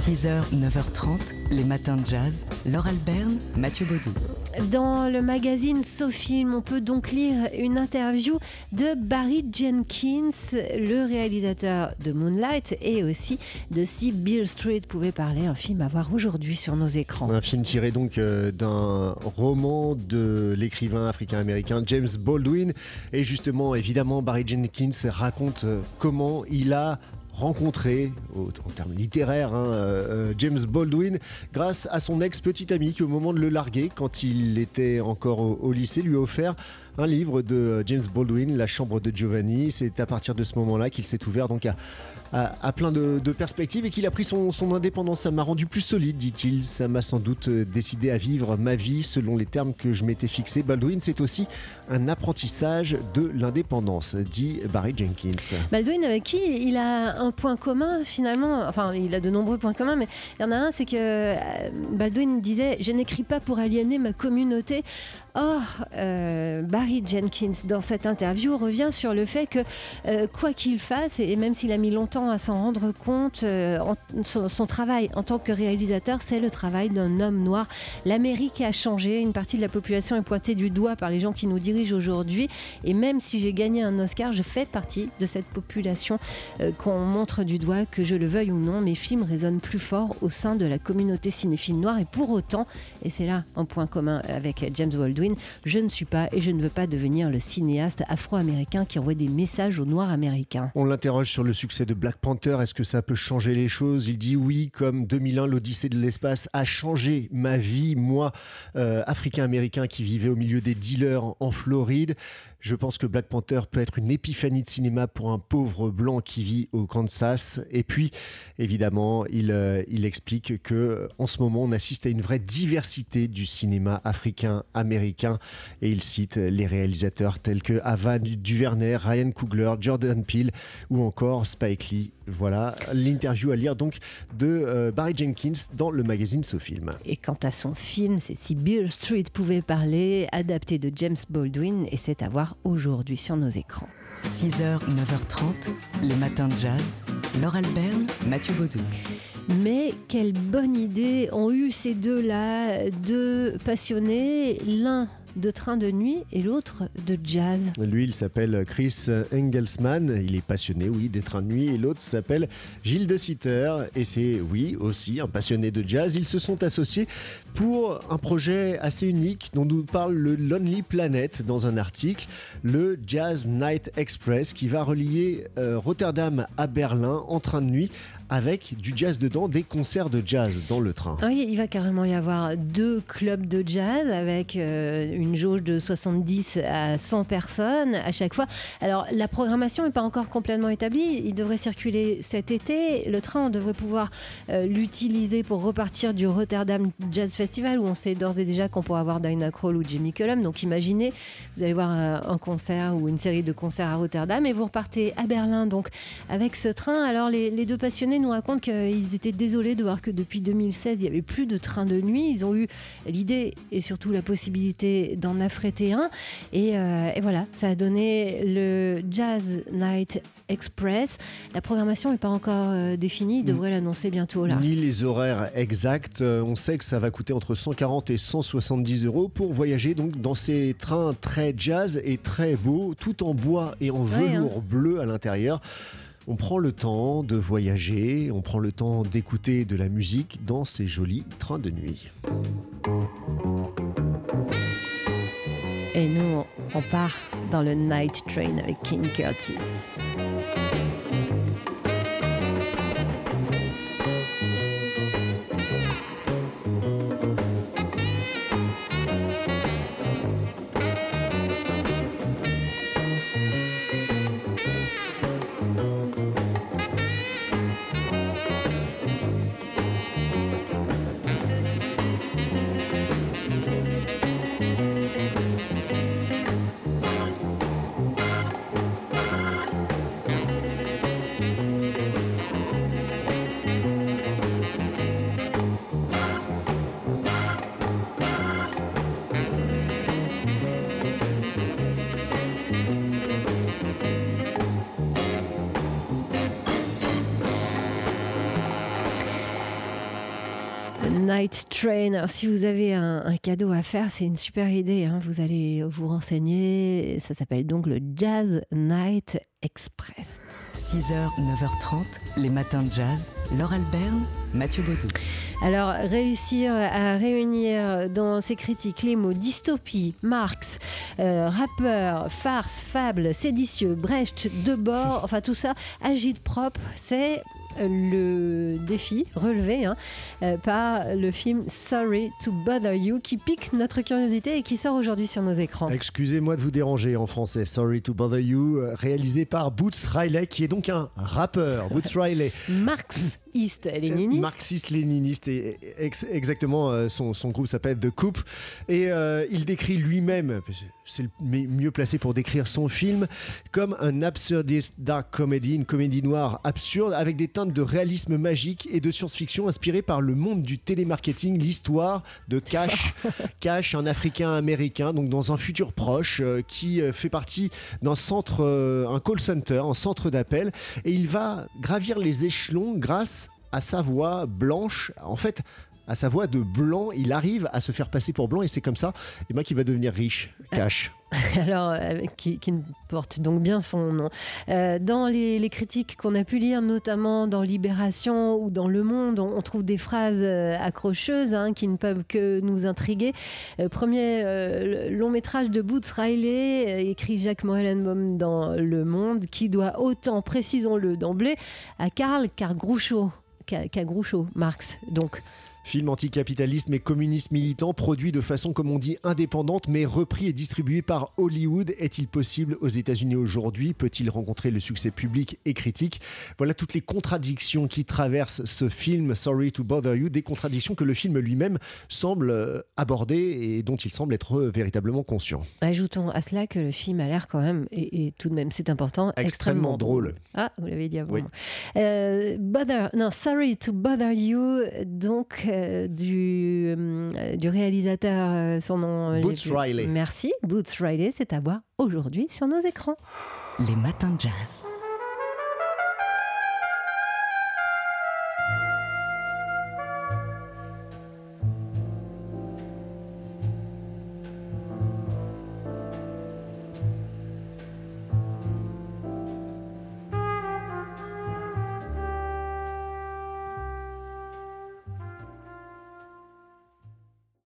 6h, 9h30, les matins de jazz. Laure Alberne, Mathieu Baudou. Dans le magazine SoFilm, on peut donc lire une interview de Barry Jenkins, le réalisateur de Moonlight et aussi de Si Bill Street pouvait parler, un film à voir aujourd'hui sur nos écrans. Un film tiré donc euh, d'un roman de l'écrivain africain-américain James Baldwin. Et justement, évidemment, Barry Jenkins raconte euh, comment il a rencontré, en termes littéraires, hein, euh, euh, James Baldwin grâce à son ex-petite amie qui, au moment de le larguer, quand il était encore au, lycée, lui a offert un livre de James Baldwin, La chambre de Giovanni. C'est à partir de ce moment-là qu'il s'est ouvert donc à, à, plein de, perspectives et qu'il a pris son, indépendance. Ça m'a rendu plus solide, dit-il. Ça m'a sans doute décidé à vivre ma vie selon les termes que je m'étais fixés. Baldwin, c'est aussi un apprentissage de l'indépendance, dit Barry Jenkins. Baldwin, avec qui il a un point commun finalement, enfin il a de nombreux points communs, mais il y en a un, c'est que euh, Baldwin disait Je n'écris pas pour aliéner ma communauté. Or, euh, Barry Jenkins, dans cette interview, revient sur le fait que euh, quoi qu'il fasse, et même s'il a mis longtemps à s'en rendre compte, son, travail en tant que réalisateur, c'est le travail d'un homme noir. L'Amérique a changé, une partie de la population est pointée du doigt par les gens qui nous dirigent aujourd'hui, et même si j'ai gagné un Oscar, je fais partie de cette population qu'on montre du doigt, que je le veuille ou non, mes films résonnent plus fort au sein de la communauté cinéphile noire. Et pour autant, et c'est là un point commun avec James Je ne suis pas et je ne veux pas devenir le cinéaste afro-américain qui envoie des messages aux noirs américains. On l'interroge sur le succès de Black Panther. Est-ce que ça peut changer les choses? Il dit oui, comme 2001, l'Odyssée de l'espace a changé ma vie, moi, euh, africain-américain qui vivait au milieu des dealers en Floride. Je pense que Black Panther peut être une épiphanie de cinéma pour un pauvre blanc qui vit au Kansas. Et puis, évidemment, il, euh, il explique que en ce moment, on assiste à une vraie diversité du cinéma africain-américain. Et il cite les réalisateurs tels que Ava Duvernay, Ryan Coogler, Jordan Peele ou encore Spike Lee. Voilà l'interview à lire donc de euh, Barry Jenkins dans le magazine SoFilm. Et quant à son film, c'est si Bill Street pouvait parler, adapté de James Baldwin, et c'est à voir aujourd'hui sur nos écrans. 6h, 9h30, les matins de jazz. Laure Alberne, Mathieu Baudou. Mais quelle bonne idée ont eu ces deux-là, deux passionnés, l'un de train de nuit et l'autre de jazz. Lui, il s'appelle Chris Engelsman, il est passionné, oui, des trains de nuit, et l'autre s'appelle Gilles de Sitter, et c'est, oui, aussi un passionné de jazz. Ils se sont associés pour un projet assez unique dont nous parle le Lonely Planet dans un article, le Jazz Night Express, qui va relier euh, Rotterdam à Berlin en train de nuit avec du jazz dedans, des concerts de jazz dans le train. Oui, il va carrément y avoir deux clubs de jazz avec euh, une jauge de 70 à 100 personnes à chaque fois. Alors la programmation n'est pas encore complètement établie, il devrait circuler cet été. Le train, on devrait pouvoir euh, l'utiliser pour repartir du Rotterdam Jazz Festival où on sait d'ores et déjà qu'on pourra avoir Dinah Kroll ou Jimmy Cullum. Donc imaginez, vous allez voir euh, un concert ou une série de concerts à Rotterdam et vous repartez à Berlin donc avec ce train. Alors les deux passionnés nous racontent qu'ils étaient désolés de voir que depuis 2016, il n'y avait plus de train de nuit. Ils ont eu l'idée et surtout la possibilité d'en affréter un. Et, euh, et, voilà, ça a donné le Jazz Night Express. La programmation n'est pas encore euh, définie, ils devraient l'annoncer bientôt là. Ni les horaires exacts. Euh, on sait que ça va coûter entre 140 et 170 euros pour voyager donc dans ces trains très jazz et très beaux, tout en bois et en velours hein. bleu à l'intérieur. On prend le temps de voyager, on prend le temps d'écouter de la musique dans ces jolis trains de nuit. Et nous, on part dans le Night Train avec King Curtis. Night Train. Alors, si vous avez un, un cadeau à faire, c'est une super idée. hein. Vous allez vous renseigner. Ça s'appelle donc le Jazz Night Express. 6h, 9h30, les matins de jazz. Laure Alberne, Mathieu Baudou. Alors, réussir à réunir dans ses critiques les mots dystopie, Marx, euh, rappeur, farce, fable, séditieux, Brecht, Debord, enfin tout ça, agite propre, c'est le défi relevé hein, euh, par le film Sorry to Bother You qui pique notre curiosité et qui sort aujourd'hui sur nos écrans. Excusez-moi de vous déranger en français. Sorry to bother you. euh, Réalisé par Boots Riley, qui est donc un rappeur. Boots Riley. Marxiste, léniniste. Marxiste-léniniste, et ex- exactement, euh, son, son groupe s'appelle The Coup. Et euh, il décrit lui-même, c'est le mi- mieux placé pour décrire son film, comme un absurdist dark comedy, une comédie noire absurde, avec des teintes de réalisme magique et de science-fiction inspirées par le monde du télémarketing, l'histoire de Cash, Cash, un Africain américain, donc dans un futur proche, euh, qui euh, fait partie d'un centre, euh, un call center, un centre d'appel, et il va gravir les échelons grâce à sa voix blanche. En fait, à sa voix de blanc, il arrive à se faire passer pour blanc et c'est comme ça et ben, qu'il va devenir riche. Cash. alors euh, qui, qui porte donc bien son nom. Euh, dans les, les critiques qu'on a pu lire, notamment dans Libération ou dans Le Monde, on, on trouve des phrases euh, accrocheuses hein, qui ne peuvent que nous intriguer. Euh, premier euh, long métrage de Boots Riley, euh, écrit Jacques Morellenbaum dans Le Monde, qui doit autant, précisons-le d'emblée, à Karl Groucho. Qu'à Groucho, Marx. Donc, Film anticapitaliste mais communiste militant, produit de façon, comme on dit, indépendante, mais repris et distribué par Hollywood. Est-il possible aux États-Unis aujourd'hui? Peut-il rencontrer le succès public et critique? Voilà toutes les contradictions qui traversent ce film, Sorry to Bother You, des contradictions que le film lui-même semble euh, aborder et dont il semble être euh, véritablement conscient. Ajoutons à cela que le film a l'air quand même, et, et tout de même c'est important, Extrêmement extrêmement, drôle. Ah, vous l'avez dit avant Oui. Euh, bother, non, Sorry to Bother You, donc euh, du, euh, du réalisateur, euh, son nom. Boots. Riley. Merci, Boots Riley, c'est à voir aujourd'hui sur nos écrans. Les matins de jazz.